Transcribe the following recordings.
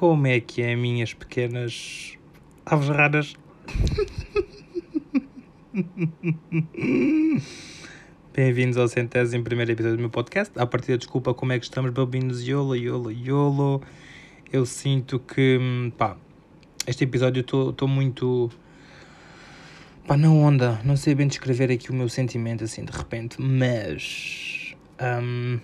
Como é que é, minhas pequenas aves raras? Bem-vindos ao centésimo primeiro episódio do meu podcast. A partir da desculpa, como é que estamos, babinos? Yolo, yolo, yolo. Eu sinto que, hum, pá, este episódio estou muito. pá, na onda. Não sei bem descrever aqui o meu sentimento assim de repente, mas. hum,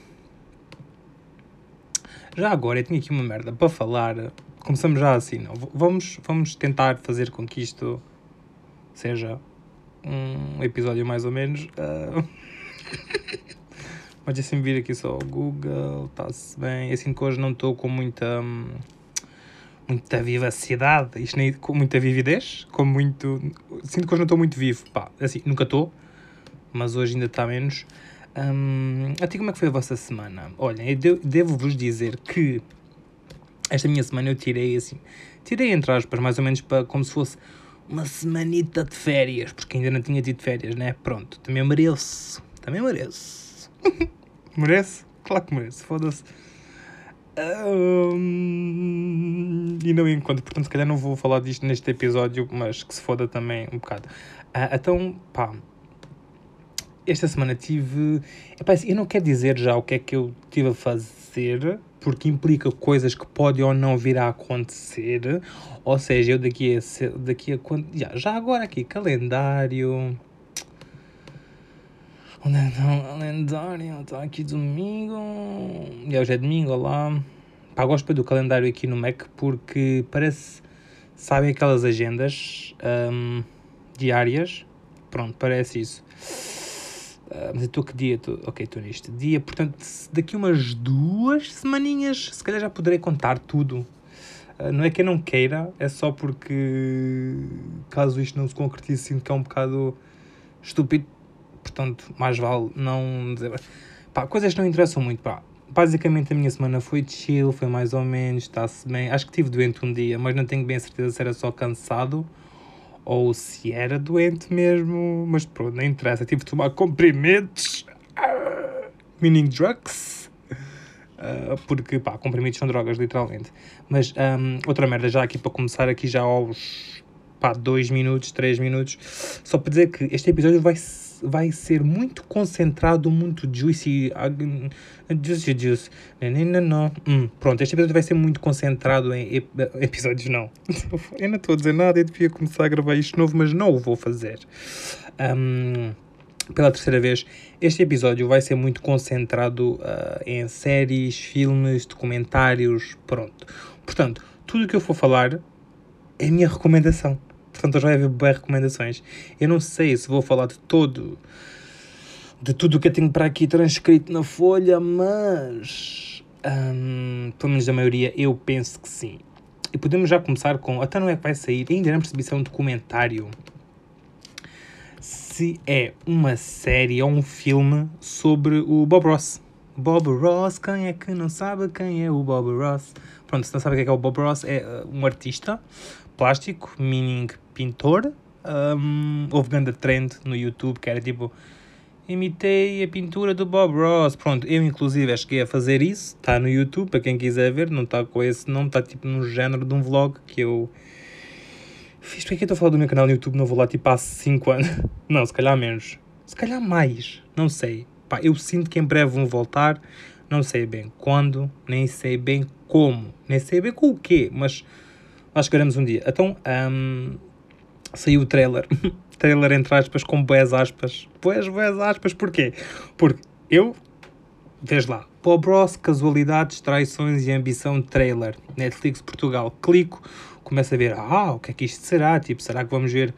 já agora eu tinha aqui uma merda para falar. Começamos já assim, não? Vamos, vamos tentar fazer com que isto seja um episódio mais ou menos. ah. Mas deixa-me vir aqui só o Google, está-se bem. Sinto que hoje não estou com muita. muita vivacidade, isto nem com muita vividez, com muito. Sinto que hoje não estou muito vivo, pá, assim, nunca estou, mas hoje ainda está menos. Hum, até como é que foi a vossa semana? Olhem, eu de- devo-vos dizer que esta minha semana eu tirei assim, tirei entre aspas, mais ou menos para como se fosse uma semanita de férias, porque ainda não tinha tido férias, né? Pronto, também mereço, também mereço. mereço? Claro que mereço, foda-se. Hum, e não encontro, portanto, se calhar não vou falar disto neste episódio, mas que se foda também um bocado. Ah, então, pá, esta semana tive. Epá, assim, eu não quero dizer já o que é que eu tive a fazer, porque implica coisas que podem ou não vir a acontecer. Ou seja, eu daqui a. Daqui a já, já agora aqui, calendário. Onde é que está o calendário? Está aqui domingo. E hoje é domingo, olá. Pá, gosto do calendário aqui no Mac porque parece. Sabem aquelas agendas hum, diárias? Pronto, parece isso. Ah, mas eu estou que dia? Tô, ok, estou neste dia. Portanto, daqui umas duas semaninhas, se calhar já poderei contar tudo. Ah, não é que eu não queira, é só porque caso isto não se concretize, sinto que é um bocado estúpido. Portanto, mais vale não dizer. Pá, coisas que não interessam muito. Pá. Basicamente, a minha semana foi chill, foi mais ou menos, está-se bem. Acho que estive doente um dia, mas não tenho bem a certeza se era só cansado ou se era doente mesmo. Mas pronto, não interessa. Tive de tomar comprimidos, ah, meaning drugs. Ah, porque, pá, comprimidos são drogas, literalmente. Mas ahm, outra merda, já aqui para começar, aqui já aos pá, 2 minutos, 3 minutos, só para dizer que este episódio vai, s- vai ser muito concentrado, muito juicy, juicy, juicy, não, hum, pronto, este episódio vai ser muito concentrado em ep- episódios, não, eu não estou a dizer nada, eu devia começar a gravar isto novo, mas não o vou fazer. Ahm, pela terceira vez, este episódio vai ser muito concentrado ah, em séries, filmes, documentários, pronto. Portanto, tudo o que eu for falar é minha recomendação. Portanto, hoje vai haver boas recomendações. Eu não sei se vou falar de todo, de tudo o que eu tenho para aqui transcrito na folha, mas hum, pelo menos da maioria eu penso que sim. E podemos já começar com. Até não é que vai sair, ainda não percebi se é um documentário. Se é uma série ou um filme sobre o Bob Ross. Bob Ross, quem é que não sabe quem é o Bob Ross? Pronto, se não sabe o é, que é o Bob Ross, é uh, um artista plástico, meaning pintor. Um, houve grande trend no YouTube que era tipo imitei a pintura do Bob Ross. Pronto, eu inclusive cheguei a fazer isso. Está no YouTube, para quem quiser ver. Não está com esse nome, está tipo no género de um vlog que eu fiz. Porque é que eu estou a falar do meu canal no YouTube? Não vou lá tipo há 5 anos. Não, se calhar menos. Se calhar mais. Não sei. Pá, eu sinto que em breve vão voltar. Não sei bem quando, nem sei bem como, nem sei bem com o quê, mas acho que veremos um dia. Então, hum, saiu o trailer. trailer entre aspas, com boas aspas. Boas, boas aspas, porquê? Porque eu, vês lá, Bob casualidades, traições e ambição trailer. Netflix Portugal. Clico, começo a ver, ah, o que é que isto será? Tipo, será que vamos ver.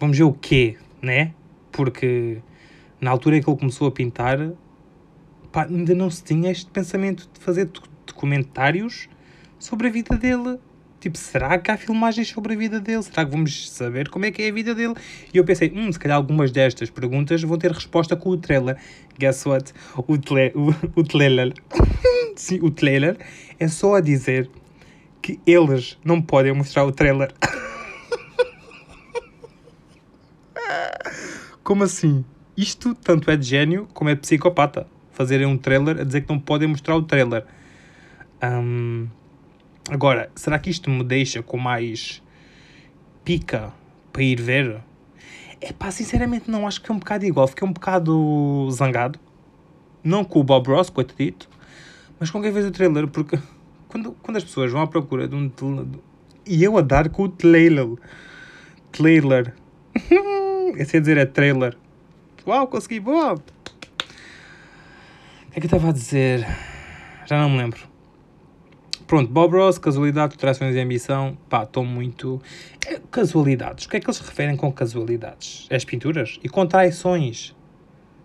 Vamos ver o quê, né? Porque na altura em que ele começou a pintar, pá, ainda não se tinha este pensamento de fazer doc- documentários sobre a vida dele. Tipo, será que há filmagens sobre a vida dele? Será que vamos saber como é que é a vida dele? E eu pensei, hum, se calhar algumas destas perguntas vão ter resposta com o trailer. Guess what? O, trailer. Sim, o trailer é só a dizer que eles não podem mostrar o trailer. Como assim? Isto tanto é de gênio como é de psicopata. Fazerem um trailer a dizer que não podem mostrar o trailer. Um, agora, será que isto me deixa com mais pica para ir ver? É pá, sinceramente não, acho que é um bocado igual. Fiquei um bocado zangado. Não com o Bob Ross, coitadito, mas com quem fez o trailer, porque quando, quando as pessoas vão à procura de um. E eu a dar com o trailer. Trailer. Esse é dizer é trailer. Uau, consegui, boa! O que é que eu estava a dizer? Já não me lembro. Pronto, Bob Ross, casualidade, trações e ambição. Pá, estou muito. É, casualidades. O que é que eles referem com casualidades? É as pinturas? E com traições?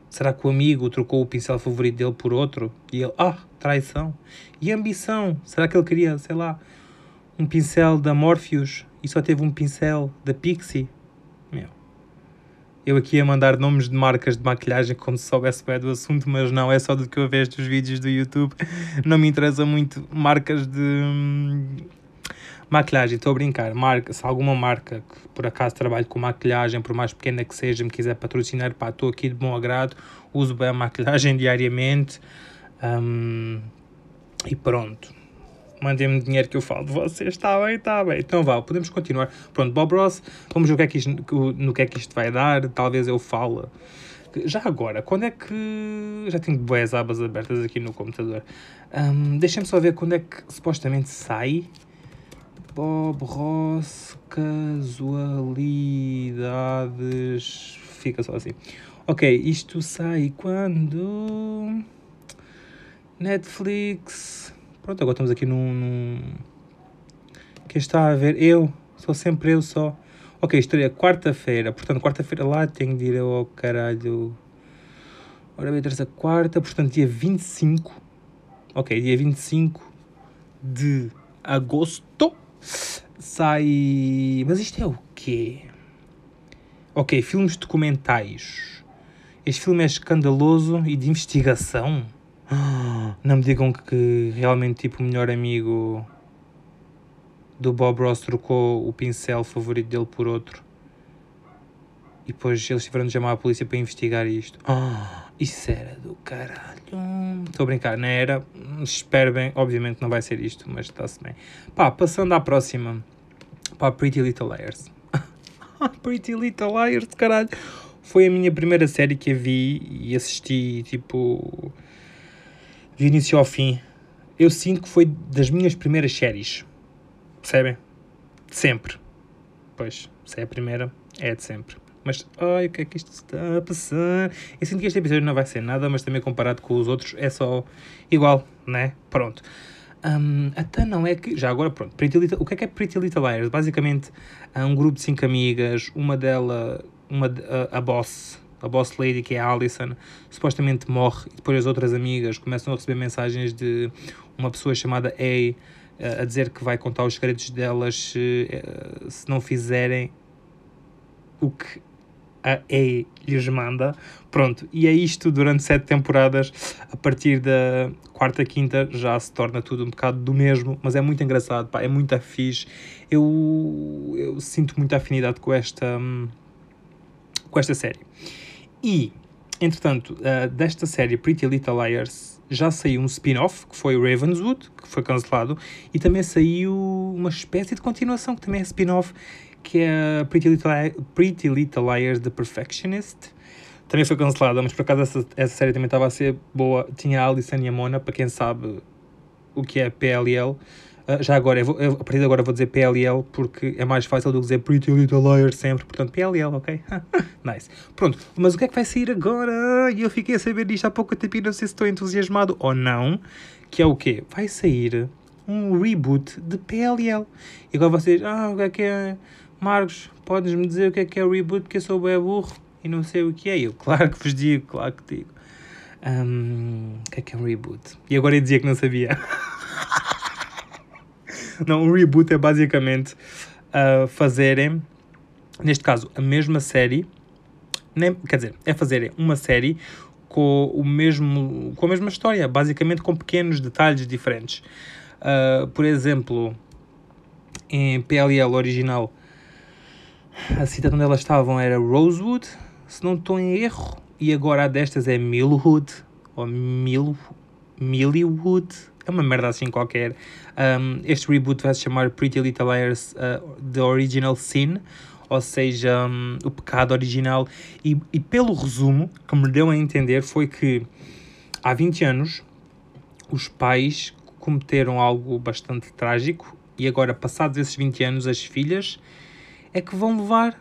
Será que o amigo trocou o pincel favorito dele por outro? E ele, ah, traição. E ambição? Será que ele queria, sei lá, um pincel da Morpheus e só teve um pincel da Pixie? Eu aqui a mandar nomes de marcas de maquilhagem como se soubesse bem do assunto, mas não, é só do que eu vejo dos vídeos do YouTube. Não me interessa muito marcas de hum, maquilhagem, estou a brincar. Marca, se alguma marca que por acaso trabalhe com maquilhagem, por mais pequena que seja, me quiser patrocinar, pá, estou aqui de bom agrado, uso bem a maquilhagem diariamente. Um, e pronto. Mandem-me dinheiro que eu falo de vocês. Está bem, está bem. Então vá, podemos continuar. Pronto, Bob Ross, vamos ver o que é que isto, no que é que isto vai dar. Talvez eu fale. Já agora, quando é que. Já tenho boas abas abertas aqui no computador. Um, Deixem-me só ver quando é que supostamente sai. Bob Ross, casualidades. Fica só assim. Ok, isto sai quando. Netflix. Pronto, agora estamos aqui num. num... Quem está a ver? Eu. Sou sempre eu só. Ok, estreia quarta-feira. Portanto, quarta-feira lá tenho de ir ao caralho. Ora bem, terça, quarta. Portanto, dia 25. Ok, dia 25 de agosto. Sai. Mas isto é o quê? Ok, filmes documentais. Este filme é escandaloso e de investigação. Não me digam que realmente tipo o melhor amigo do Bob Ross trocou o pincel favorito dele por outro. E depois eles tiveram de chamar a polícia para investigar isto. Oh, isso era do caralho. Estou a brincar, não era. Espero bem, obviamente não vai ser isto, mas está-se bem. Pá, passando à próxima. Pá, Pretty Little Liars. Pretty Little Liars, caralho. Foi a minha primeira série que a vi e assisti, tipo de início ao fim, eu sinto que foi das minhas primeiras séries. Percebem? Sempre. Pois, se é a primeira, é de sempre. Mas, ai, o que é que isto está a passar? Eu sinto que este episódio não vai ser nada, mas também comparado com os outros é só igual, né? Pronto. Um, até não é que. Já agora, pronto. Pretty Little, o que é que é Pretty Little Liars? Basicamente, é um grupo de cinco amigas, uma delas, uma, a, a boss, a boss lady, que é a Alison, supostamente morre e depois as outras amigas começam a receber mensagens de uma pessoa chamada A eh, a dizer que vai contar os segredos delas se, eh, se não fizerem o que a A lhes manda. Pronto, e é isto durante sete temporadas. A partir da quarta, quinta já se torna tudo um bocado do mesmo, mas é muito engraçado, pá, é muito fixe. Eu, eu sinto muita afinidade com esta, hum, com esta série. E, entretanto, uh, desta série Pretty Little Liars já saiu um spin-off, que foi Ravenswood, que foi cancelado, e também saiu uma espécie de continuação, que também é spin-off, que é Pretty Little, Pretty Little Liars The Perfectionist. Também foi cancelada, mas por acaso essa, essa série também estava a ser boa. Tinha a Alison e a Mona, para quem sabe o que é PLL. Uh, já agora, eu vou, eu, a partir de agora vou dizer PLL porque é mais fácil do que dizer Pretty Little Liars sempre. Portanto, PLL, ok? nice. Pronto, mas o que é que vai sair agora? Eu fiquei a saber disto há pouco tempo e não sei se estou entusiasmado ou não. Que é o quê? Vai sair um reboot de PLL. E agora vocês, ah, o que é que é? Marcos, podes-me dizer o que é que é o reboot? Porque eu sou bem burro e não sei o que é. Eu, claro que vos digo, claro que digo. Um, o que é que é um reboot? E agora eu dizia que não sabia. Não, um reboot é basicamente uh, fazerem, neste caso, a mesma série, nem, quer dizer, é fazerem uma série com, o mesmo, com a mesma história, basicamente com pequenos detalhes diferentes. Uh, por exemplo, em PLL original, a cidade onde elas estavam era Rosewood, se não estou em erro, e agora a destas é Millwood, ou Mill, Millwood, é uma merda assim qualquer. Um, este reboot vai se chamar Pretty Little Liars uh, The Original Sin, ou seja, um, o pecado original. E, e pelo resumo que me deu a entender foi que há 20 anos os pais cometeram algo bastante trágico e agora, passados esses 20 anos, as filhas é que vão levar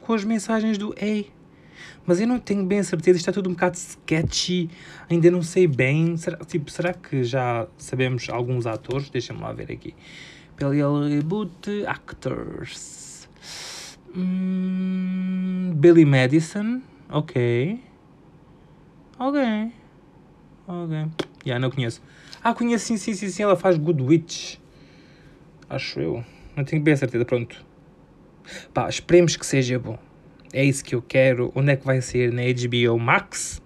com as mensagens do Ei, mas eu não tenho bem a certeza, está tudo um bocado sketchy, ainda não sei bem. Será, tipo, será que já sabemos alguns atores? Deixa-me lá ver aqui. Pelo reboot actors. Hum, Billy Madison, ok. Ok. Ok. Yeah, não conheço. Ah, conheço sim, sim, sim, sim, ela faz Good Witch. Acho eu. Não tenho bem a certeza, pronto. Pá, esperemos que seja bom é isso que eu quero. Onde é que vai ser? Na HBO Max?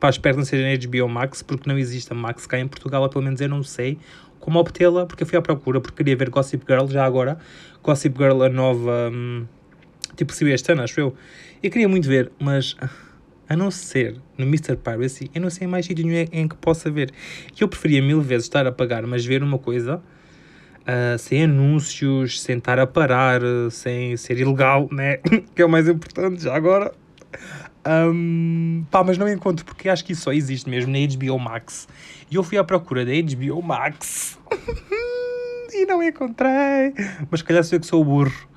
Pá, espero não seja na HBO Max, porque não existe a Max cá em Portugal, ou pelo menos eu não sei como obtê-la, porque eu fui à procura, porque queria ver Gossip Girl já agora. Gossip Girl, a nova. Hum, tipo, se este ano, acho eu. Eu queria muito ver, mas a não ser no Mr. Piracy, eu não sei mais sítio nenhum em que possa ver. Eu preferia mil vezes estar a pagar, mas ver uma coisa uh, sem anúncios, sem estar a parar, sem ser ilegal, né? que é o mais importante já agora. Um, pá, mas não encontro porque acho que isso só existe mesmo na HBO Max. E eu fui à procura da HBO Max e não encontrei. Mas se calhar sou eu que sou burro.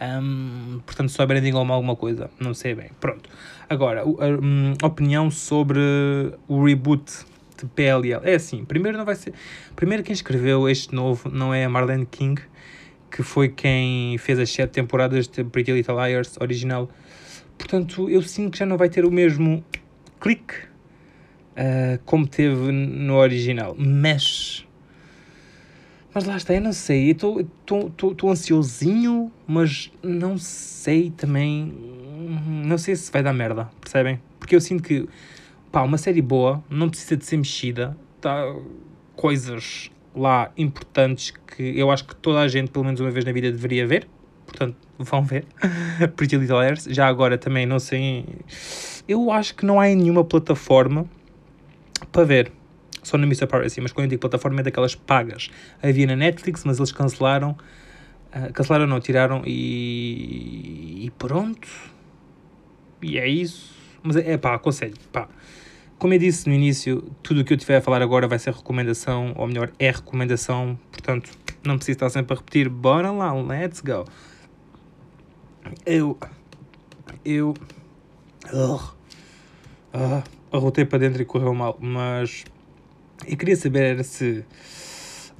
Um, portanto, só digam alguma coisa, não sei bem. Pronto. Agora, a, a, a opinião sobre o reboot de PLL. É assim, primeiro não vai ser. Primeiro quem escreveu este novo não é a Marlene King, que foi quem fez as sete temporadas de Pretty Little Liars original. Portanto, eu sinto que já não vai ter o mesmo clique uh, como teve no original. Mas. Mas lá está, eu não sei. Estou ansiosinho, mas não sei também. Não sei se vai dar merda, percebem? Porque eu sinto que pá, uma série boa, não precisa de ser mexida, tá coisas lá importantes que eu acho que toda a gente, pelo menos uma vez na vida, deveria ver. Portanto, vão ver. Pretty Little Liars. Já agora também, não sei. Eu acho que não há nenhuma plataforma para ver. Só no Mr. Piracy, mas quando eu digo plataforma é daquelas pagas. Havia na Netflix, mas eles cancelaram. Uh, cancelaram, não, tiraram e. e pronto. E é isso. Mas é, é pá, aconselho, pá. Como eu disse no início, tudo o que eu tiver a falar agora vai ser recomendação, ou melhor, é recomendação, portanto, não preciso estar sempre a repetir. Bora lá, let's go. Eu. Eu. Uh, uh, arrotei para dentro e correu mal, mas. Eu queria saber se.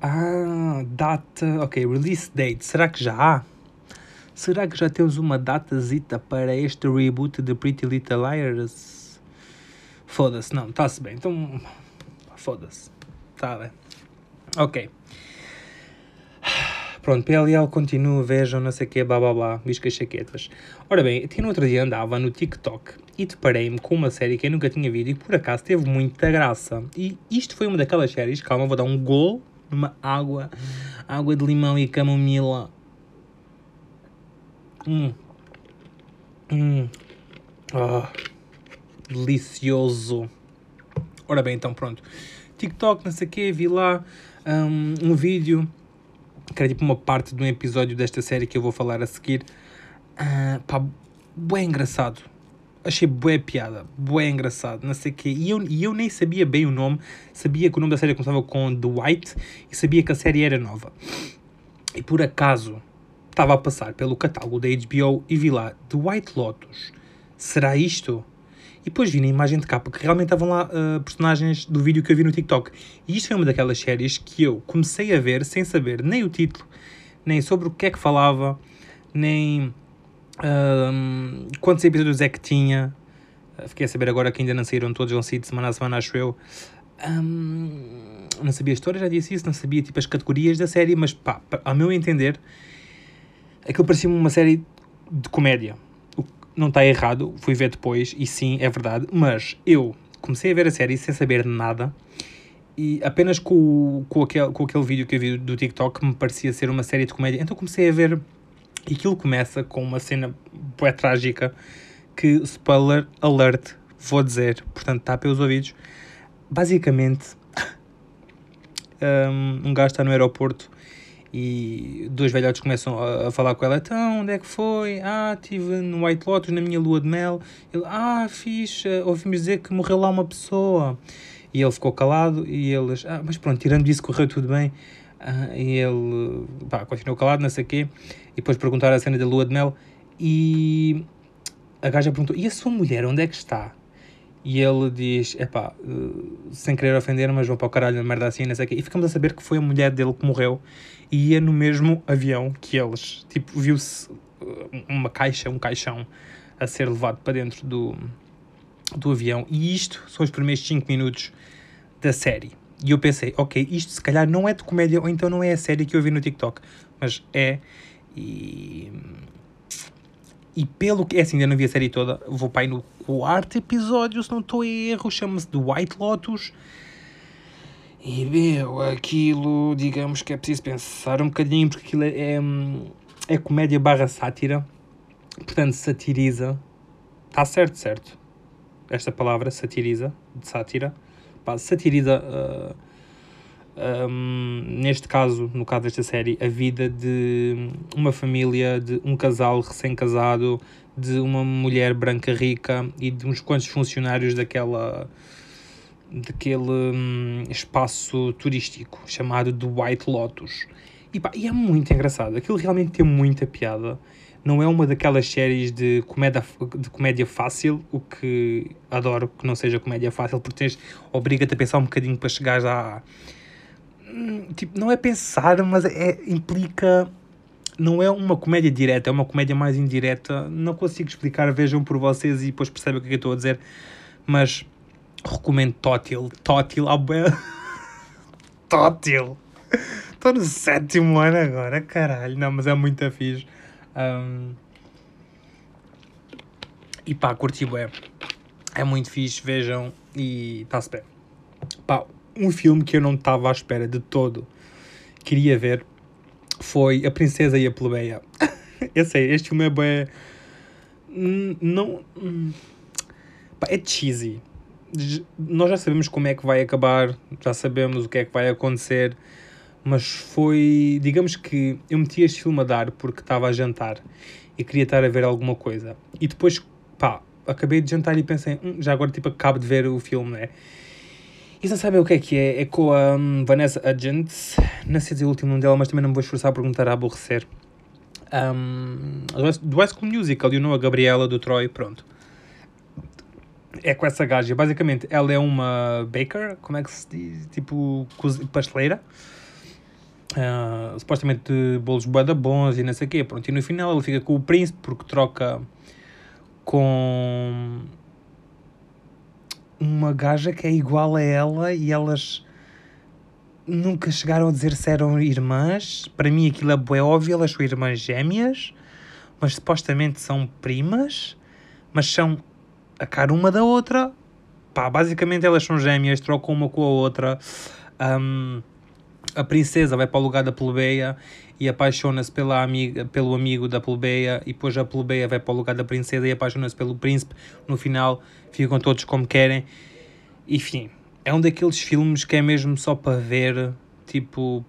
Ah, data. Ok, release date. Será que já há? Será que já temos uma datazita para este reboot de Pretty Little Liars? Foda-se, não, está-se bem. Então, foda-se. Está bem. Ok. Pronto, PLL continua, vejam, não sei o quê, blá blá blá, biscas chaquetas. Ora bem, eu no outro dia andava no TikTok e deparei-me com uma série que eu nunca tinha visto e por acaso teve muita graça. E isto foi uma daquelas séries, calma, vou dar um gol numa água, água de limão e camomila. Hum. Hum. Ah delicioso. Ora bem, então pronto. TikTok, não sei o quê, vi lá um, um vídeo que era tipo uma parte de um episódio desta série que eu vou falar a seguir. Uh, pá, bué engraçado. Achei bué piada, bué engraçado, não sei o quê. E eu, e eu nem sabia bem o nome, sabia que o nome da série começava com The White e sabia que a série era nova. E por acaso estava a passar pelo catálogo da HBO e vi lá The White Lotus. Será isto? E depois vi na imagem de capa que realmente estavam lá uh, personagens do vídeo que eu vi no TikTok. E isto foi uma daquelas séries que eu comecei a ver sem saber nem o título, nem sobre o que é que falava, nem uh, quantos episódios é que tinha. Uh, fiquei a saber agora que ainda não saíram todos, vão sair de semana a semana, acho eu. Um, não sabia a história, já disse isso, não sabia tipo as categorias da série, mas pá, ao meu entender, aquilo parecia-me uma série de comédia não está errado, fui ver depois e sim, é verdade, mas eu comecei a ver a série sem saber nada e apenas com, com, aquele, com aquele vídeo que eu vi do TikTok me parecia ser uma série de comédia, então comecei a ver e aquilo começa com uma cena bué trágica que, spoiler alert, vou dizer, portanto tapem os ouvidos, basicamente um gajo está no aeroporto e dois velhotes começam a, a, falar com ela, então, onde é que foi? Ah, estive no White Lotus na minha lua de mel. Ele, ah, fixe, ouvimos dizer que morreu lá uma pessoa. E ele ficou calado e eles, ah, mas pronto, tirando isso, correu tudo bem. Ah, e ele, pá, continuou calado, não sei o quê. E depois perguntaram a cena da lua de mel e a gaja perguntou, e a sua mulher, onde é que está? E ele diz: Epá, uh, sem querer ofender, mas vou para o caralho, merda assim, não sei o quê. E ficamos a saber que foi a mulher dele que morreu e ia no mesmo avião que eles. Tipo, viu-se uh, uma caixa, um caixão a ser levado para dentro do, do avião. E isto são os primeiros 5 minutos da série. E eu pensei: Ok, isto se calhar não é de comédia, ou então não é a série que eu vi no TikTok, mas é. E e pelo que. É assim, ainda não vi a série toda. Vou para aí no quarto episódio, se não estou em erro. Chama-se The White Lotus. E meu, aquilo, digamos que é preciso pensar um bocadinho, porque aquilo é, é, é comédia barra sátira. Portanto, satiriza. Está certo, certo? Esta palavra, satiriza, de sátira. Pá, satiriza. Uh, um, neste caso, no caso desta série, a vida de uma família, de um casal recém-casado, de uma mulher branca rica e de uns quantos funcionários daquela daquele um, espaço turístico chamado The White Lotus. E, pá, e é muito engraçado, aquilo realmente tem muita piada. Não é uma daquelas séries de comédia, de comédia fácil, o que adoro que não seja comédia fácil, porque tens, obriga-te a pensar um bocadinho para chegar à, tipo, não é pensar, mas é, implica. Não é uma comédia direta, é uma comédia mais indireta. Não consigo explicar, vejam por vocês e depois percebem o que é que eu estou a dizer. Mas recomendo Tótil. Tótil, ah, Tótil! Estou no sétimo ano agora, caralho. Não, mas é muito fixe. Um... E pá, curti bem. É muito fixe, vejam e está-se bem. Pá, um filme que eu não estava à espera de todo, queria ver, foi A Princesa e a Plebeia. eu sei, este filme é bem. Não. É cheesy. Nós já sabemos como é que vai acabar, já sabemos o que é que vai acontecer, mas foi. Digamos que eu meti este filme a dar porque estava a jantar e queria estar a ver alguma coisa. E depois, pá, acabei de jantar e pensei, hum, já agora tipo acabo de ver o filme, né? E não sabem o que é que é? É com a um, Vanessa Hudgens. Não sei dizer o último nome dela, mas também não me vou esforçar por perguntar a aborrecer. Um, do High School Musical, a Gabriela do Troy, pronto. É com essa gaja. Basicamente, ela é uma baker, como é que se diz? Tipo, pasteleira. Uh, supostamente bolos bada bons e não sei o quê. Pronto, e no final ela fica com o príncipe porque troca com uma gaja que é igual a ela e elas nunca chegaram a dizer se eram irmãs. Para mim aquilo é óbvio, elas são irmãs gêmeas, mas supostamente são primas, mas são a cara uma da outra. Pá, basicamente elas são gêmeas, trocam uma com a outra. Um, a princesa vai para o lugar da plebeia e apaixona-se pela amiga, pelo amigo da plebeia e depois a plebeia vai para o lugar da princesa e apaixona-se pelo príncipe. No final ficam todos como querem. Enfim, é um daqueles filmes que é mesmo só para ver, tipo,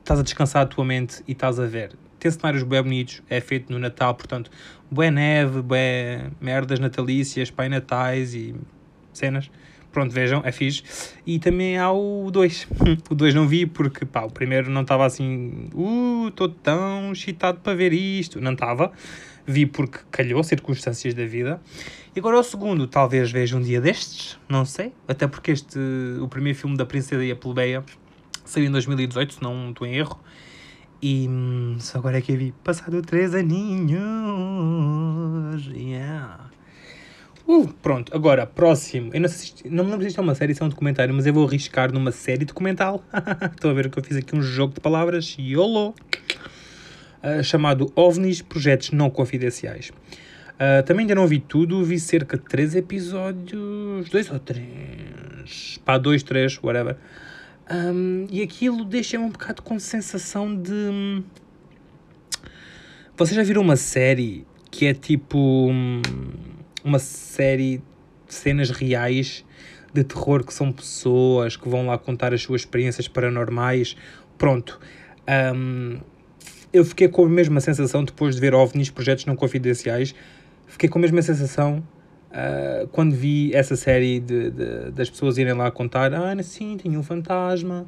estás a descansar a tua mente e estás a ver. Tem cenários bem bonitos, é feito no Natal, portanto, boa neve, boé merdas natalícias, pai natais e cenas. Pronto, vejam, é fixe. E também há o 2. o 2 não vi porque, pá, o primeiro não estava assim, uh, estou tão excitado para ver isto. Não estava. Vi porque calhou, circunstâncias da vida. E agora o segundo, talvez veja um dia destes, não sei. Até porque este, o primeiro filme da Princesa e a Plebeia saiu em 2018, se não estou em erro. E hum, só agora é que eu vi. Passado três aninhos. Yeah. Uh, pronto, agora, próximo. Eu não, não me lembro se isto é uma série, se é um documentário, mas eu vou arriscar numa série documental. Estão a ver que eu fiz aqui um jogo de palavras. YOLO! Uh, chamado OVNIs Projetos Não Confidenciais. Uh, também ainda não vi tudo, vi cerca de 3 episódios, 2 ou 3, pá, 2, 3, whatever. Um, e aquilo deixa-me um bocado com sensação de. Hum, vocês já viram uma série que é tipo. Uma série de cenas reais de terror que são pessoas que vão lá contar as suas experiências paranormais. Pronto. Um, eu fiquei com a mesma sensação depois de ver OVNIs, projetos não confidenciais. Fiquei com a mesma sensação uh, quando vi essa série de, de, das pessoas irem lá contar: ah, sim, tinha um fantasma,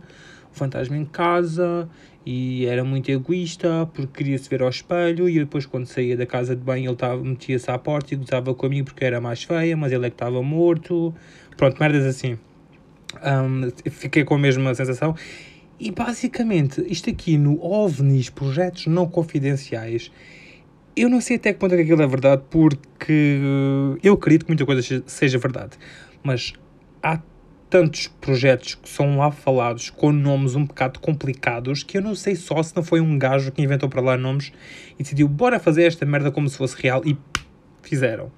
um fantasma em casa e era muito egoísta porque queria se ver ao espelho e depois quando saía da casa de banho ele metia-se à porta e gozava comigo porque era mais feia, mas ele é que estava morto. Pronto, merdas assim. Um, fiquei com a mesma sensação. E basicamente, isto aqui no OVNIs, projetos não confidenciais, eu não sei até que ponto é que aquilo é verdade, porque eu acredito que muita coisa seja verdade. Mas há tantos projetos que são lá falados com nomes um bocado complicados que eu não sei só se não foi um gajo que inventou para lá nomes e decidiu bora fazer esta merda como se fosse real e fizeram.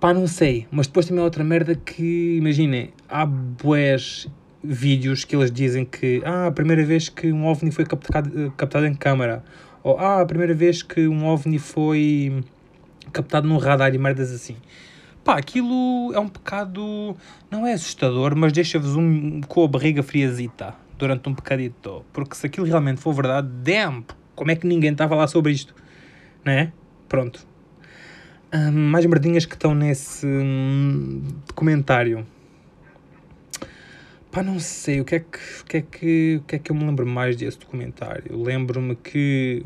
Pá, não sei. Mas depois também há outra merda que, imaginem, há boés vídeos que eles dizem que ah, a primeira vez que um OVNI foi captado, captado em câmara ou ah, a primeira vez que um OVNI foi captado num radar e merdas assim. Pá, aquilo é um bocado. Não é assustador, mas deixa-vos um, com a barriga friazita durante um bocadito. Porque se aquilo realmente for verdade, damn, como é que ninguém estava lá sobre isto? Não é? Pronto. Mais merdinhas que estão nesse um, documentário. Pá, não sei, o que é que, o que, é que, o que é que eu me lembro mais desse documentário? Lembro-me que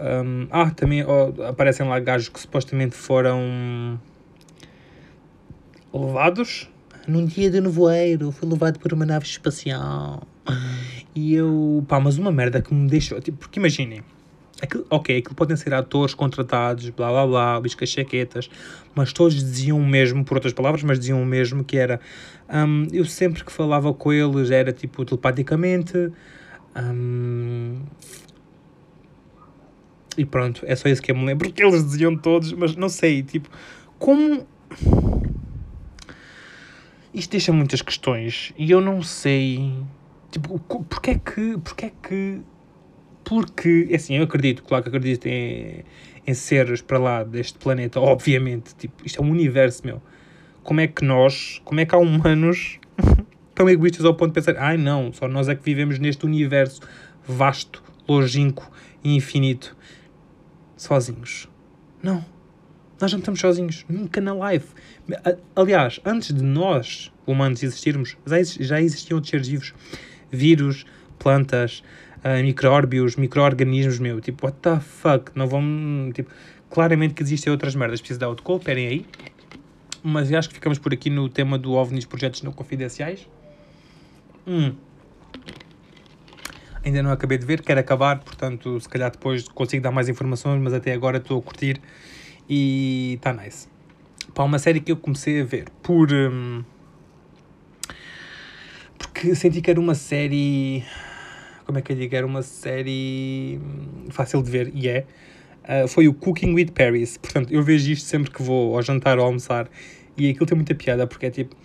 um, ah, também oh, aparecem lá gajos que supostamente foram levados num dia de nevoeiro. Fui levado por uma nave espacial. E eu, pá, mas uma merda que me deixou. Tipo, porque imaginem, ok, aquilo podem ser atores contratados, blá blá blá, biscas chaquetas, mas todos diziam o mesmo, por outras palavras, mas diziam o mesmo, que era. Um, eu sempre que falava com eles era tipo telepaticamente. Um, e pronto, é só isso que eu me lembro que eles diziam todos, mas não sei, tipo, como. Isto deixa muitas questões e eu não sei. Tipo, porque é que. Porque é que. Porque, é assim, eu acredito, claro que acredito em, em seres para lá deste planeta, obviamente. Tipo, isto é um universo, meu. Como é que nós, como é que há humanos tão egoístas ao ponto de pensar, ai ah, não, só nós é que vivemos neste universo vasto, longínquo e infinito sozinhos. Não. Nós não estamos sozinhos. Nunca na live. Aliás, antes de nós, humanos, existirmos, já existiam outros seres vivos. Vírus, plantas, uh, micróbios, micro-organismos, meu. Tipo, what the fuck? Não vão... Tipo, claramente que existem outras merdas. Preciso dar outro call, esperem aí. Mas acho que ficamos por aqui no tema do OVNIs projetos não confidenciais. Hum ainda não acabei de ver, quero acabar, portanto, se calhar depois consigo dar mais informações, mas até agora estou a curtir e está nice. Pá, uma série que eu comecei a ver por. Hum, porque senti que era uma série. Como é que eu digo? Era uma série hum, fácil de ver, e é. Uh, foi o Cooking with Paris. Portanto, eu vejo isto sempre que vou ao jantar ou almoçar e aquilo tem muita piada porque é tipo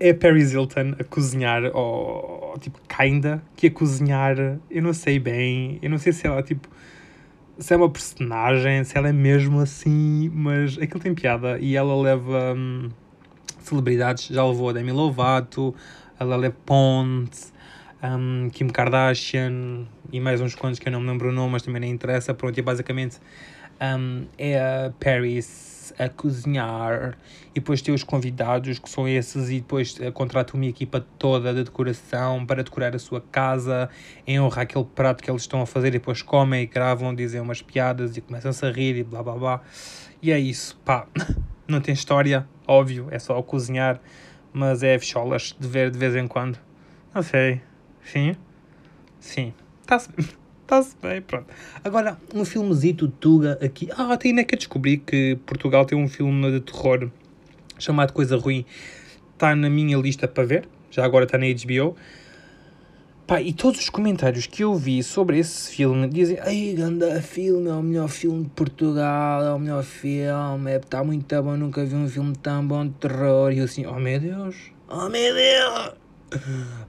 é Paris Hilton a cozinhar, ou tipo, kinda, que a cozinhar, eu não sei bem, eu não sei se ela, tipo, se é uma personagem, se ela é mesmo assim, mas aquilo tem piada e ela leva hum, celebridades, já levou a Demi Lovato, ela leva Ponte, um, Kim Kardashian e mais uns quantos que eu não me lembro o nome, mas também nem interessa, pronto, e basicamente um, é a Paris a cozinhar e depois ter os convidados que são esses e depois uh, contrata uma equipa toda de decoração para decorar a sua casa em honra aquele prato que eles estão a fazer e depois comem e gravam, dizem umas piadas e começam-se a rir e blá blá blá. E é isso, pá, não tem história, óbvio, é só cozinhar mas é ficholas de ver de vez em quando. Não sei, sim? Sim, está-se Está-se bem, pronto. Agora, um filmezito Tuga aqui. Ah, tem nem que descobri que Portugal tem um filme de terror chamado Coisa Ruim. Está na minha lista para ver. Já agora está na HBO. Pá, e todos os comentários que eu vi sobre esse filme dizem Ai, ganda filme, é o melhor filme de Portugal, é o melhor filme, é, está muito bom, nunca vi um filme tão bom de terror. E eu assim, oh meu Deus, oh meu Deus,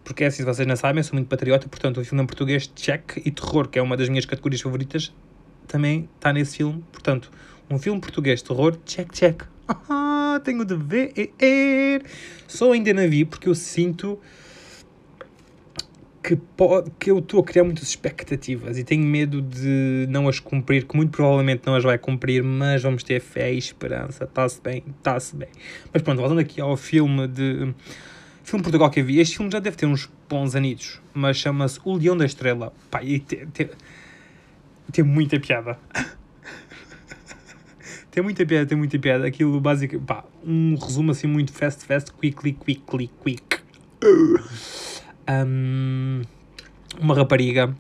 porque é assim, vocês não sabem, eu sou muito patriota, portanto, o filme em português, check, e terror, que é uma das minhas categorias favoritas, também está nesse filme. Portanto, um filme português terror, check, check. Ah, tenho de ver. Só ainda não vi porque eu sinto que, pode, que eu estou a criar muitas expectativas e tenho medo de não as cumprir, que muito provavelmente não as vai cumprir, mas vamos ter fé e esperança. Está-se bem, está-se bem. Mas pronto, voltando aqui ao filme de. Filme Portugal que eu vi, este filme já deve ter uns bons anitos, mas chama-se O Leão da Estrela. Pá, e tem, tem, tem muita piada. tem muita piada, tem muita piada. Aquilo básico, pá, um resumo assim muito fast, fast, quickly, quickly, quick. Um, uma rapariga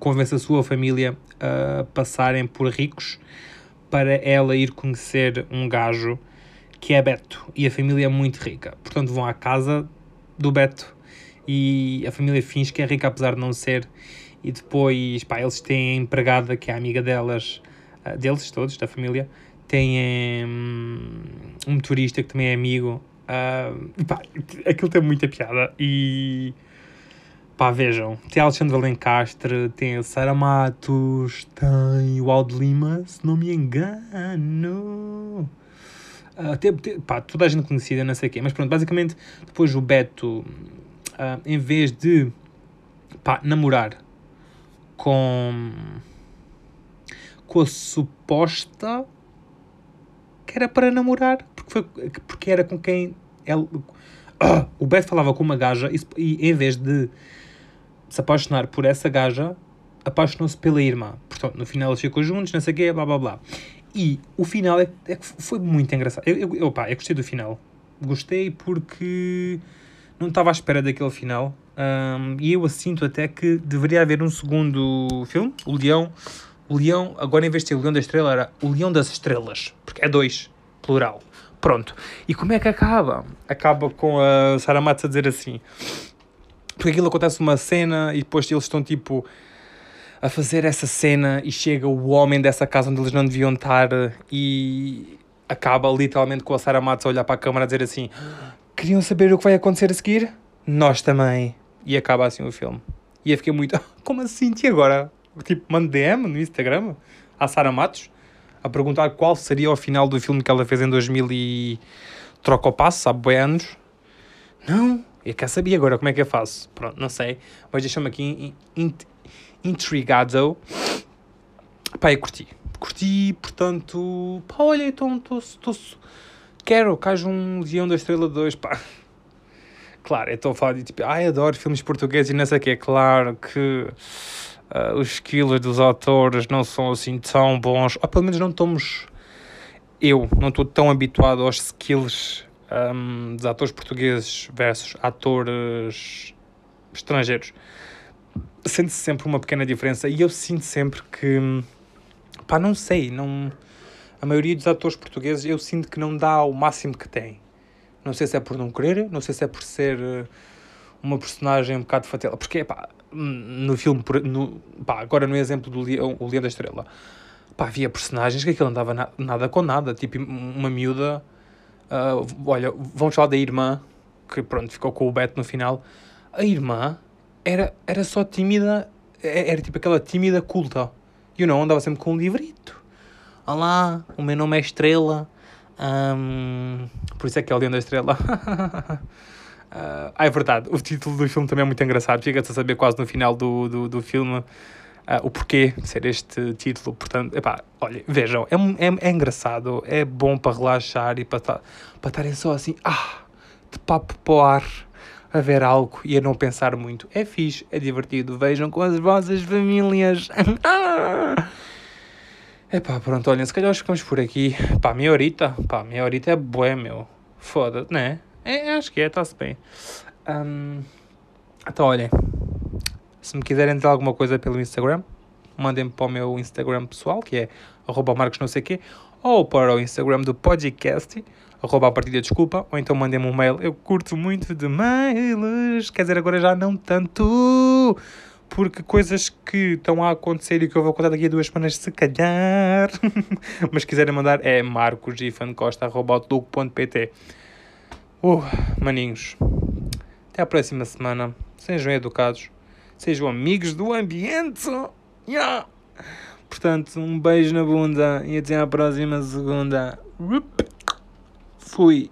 convence a sua família a passarem por ricos para ela ir conhecer um gajo que é Beto e a família é muito rica. Portanto, vão à casa do Beto e a família finge que é rica apesar de não ser. E depois, pá, eles têm a empregada que é amiga delas, uh, deles todos, da família. Têm um, um motorista que também é amigo. Uh, pá, aquilo tem muita piada e pá, vejam, tem Alexandre Alencastre, tem a Sara Matos, tem o Aldo Lima, se não me engano. Uh, tem, tem, pá, toda a gente conhecida, não sei o quê. Mas pronto, basicamente, depois o Beto, uh, em vez de pá, namorar com, com a suposta que era para namorar, porque, foi, porque era com quem ela, uh, o Beto falava com uma gaja e, e em vez de se apaixonar por essa gaja, apaixonou-se pela irmã. Portanto, no final eles ficam juntos, não sei o quê, blá blá blá. E o final é, é, foi muito engraçado. Eu, eu, eu, eu gostei do final. Gostei porque não estava à espera daquele final. Um, e eu sinto até que deveria haver um segundo filme, O Leão. O Leão, agora em vez de ser o Leão da Estrela, era o Leão das Estrelas. Porque é dois, plural. Pronto. E como é que acaba? Acaba com a Sarah Matos a dizer assim: porque aquilo acontece uma cena e depois eles estão tipo a fazer essa cena e chega o homem dessa casa onde eles não deviam estar e acaba literalmente com a Sarah Matos a olhar para a câmara a dizer assim: Queriam saber o que vai acontecer a seguir? Nós também. E acaba assim o filme. E eu fiquei muito: Como assim? E agora? Tipo, mando DM no Instagram à Sarah Matos a perguntar qual seria o final do filme que ela fez em 2000 e troca o passo, há anos. Não, eu quero saber agora como é que eu faço. Pronto, não sei. Mas deixa-me aqui intrigado. Pá, eu curti. Curti, portanto. Pá, olha, então estou. Quero que haja um Leão da Estrela 2, pá. Claro, estou a falar de tipo, ai, adoro filmes portugueses e não sei o que. É claro que uh, os skills dos atores não são assim tão bons. Ou pelo menos não estamos. Eu não estou tão habituado aos skills um, dos atores portugueses versus atores estrangeiros, sente-se sempre uma pequena diferença e eu sinto sempre que, pá, não sei, não, a maioria dos atores portugueses eu sinto que não dá o máximo que tem. Não sei se é por não querer, não sei se é por ser eh, uma personagem um bocado fatela, porque, pá, no filme, no, pá, agora no exemplo do Leão, o Leão da Estrela, pá, havia personagens que aquilo não dava na, nada com nada, tipo uma miúda Uh, olha, vamos falar da irmã, que pronto, ficou com o Beto no final. A irmã era, era só tímida, é, era tipo aquela tímida culta. You know, andava sempre com um livrito. Olá, o meu nome é Estrela. Um, por isso é que é o Leão da Estrela. uh, ah, é verdade, o título do filme também é muito engraçado. Fica-se a saber quase no final do, do, do filme uh, o porquê de ser este título. Portanto, epá, olha, vejam, é, é, é engraçado, é bom para relaxar e para estarem só assim, ah, de papo para o ar, a ver algo e a não pensar muito. É fixe, é divertido, vejam com as vossas famílias. Epá, pronto, olhem, se calhar ficamos por aqui. Pá, meia horita, pá, meia horita é bué, meu. Foda-se, né? É, acho que é, está-se bem. Um, então, olhem, se me quiserem dizer alguma coisa pelo Instagram, mandem-me para o meu Instagram pessoal, que é arroba marcos não sei quê, ou para o Instagram do podcast, arroba a partida desculpa, ou então mandem-me um mail. Eu curto muito de mails, quer dizer, agora já não tanto, porque coisas que estão a acontecer e que eu vou contar daqui a duas semanas, se calhar. Mas se quiserem mandar, é marcosgifancosta.outlook.pt Uh, maninhos, até a próxima semana. Sejam educados sejam amigos do ambiente. Yeah. Portanto, um beijo na bunda e até à próxima segunda. Fui.